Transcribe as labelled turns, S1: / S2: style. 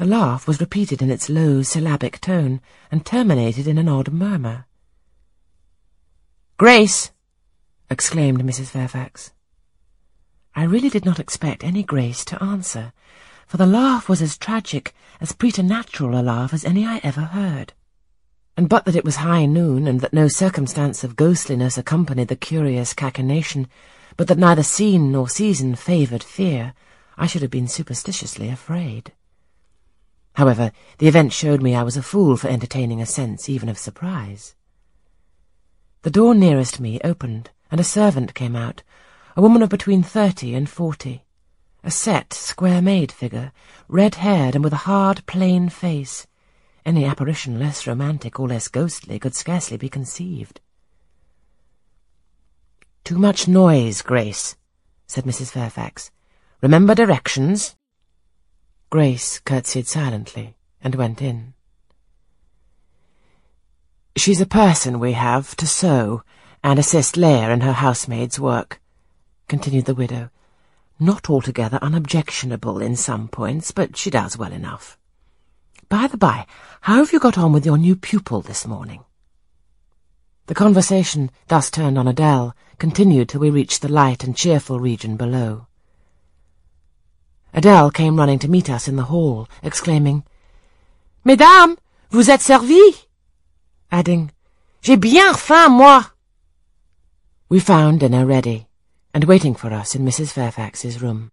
S1: The laugh was repeated in its low, syllabic tone, and terminated in an odd murmur. Grace! exclaimed Mrs. Fairfax. I really did not expect any Grace to answer, for the laugh was as tragic, as preternatural a laugh as any I ever heard. And but that it was high noon, and that no circumstance of ghostliness accompanied the curious cachinnation, but that neither scene nor season favoured fear, I should have been superstitiously afraid. However, the event showed me I was a fool for entertaining a sense even of surprise. The door nearest me opened, and a servant came out, a woman of between thirty and forty, a set, square-made figure, red-haired and with a hard, plain face. Any apparition less romantic or less ghostly could scarcely be conceived. Too much noise, Grace, said Mrs. Fairfax. Remember directions. Grace curtsied silently and went in. She's a person we have to sew and assist Leah in her housemaid's work, continued the widow. Not altogether unobjectionable in some points, but she does well enough. By the by, how have you got on with your new pupil this morning? The conversation, thus turned on Adele, continued till we reached the light and cheerful region below. Adele came running to meet us in the hall, exclaiming, Mesdames, vous êtes servies? Adding, J'ai bien faim, moi. We found dinner ready, and waiting for us in Mrs. Fairfax's room.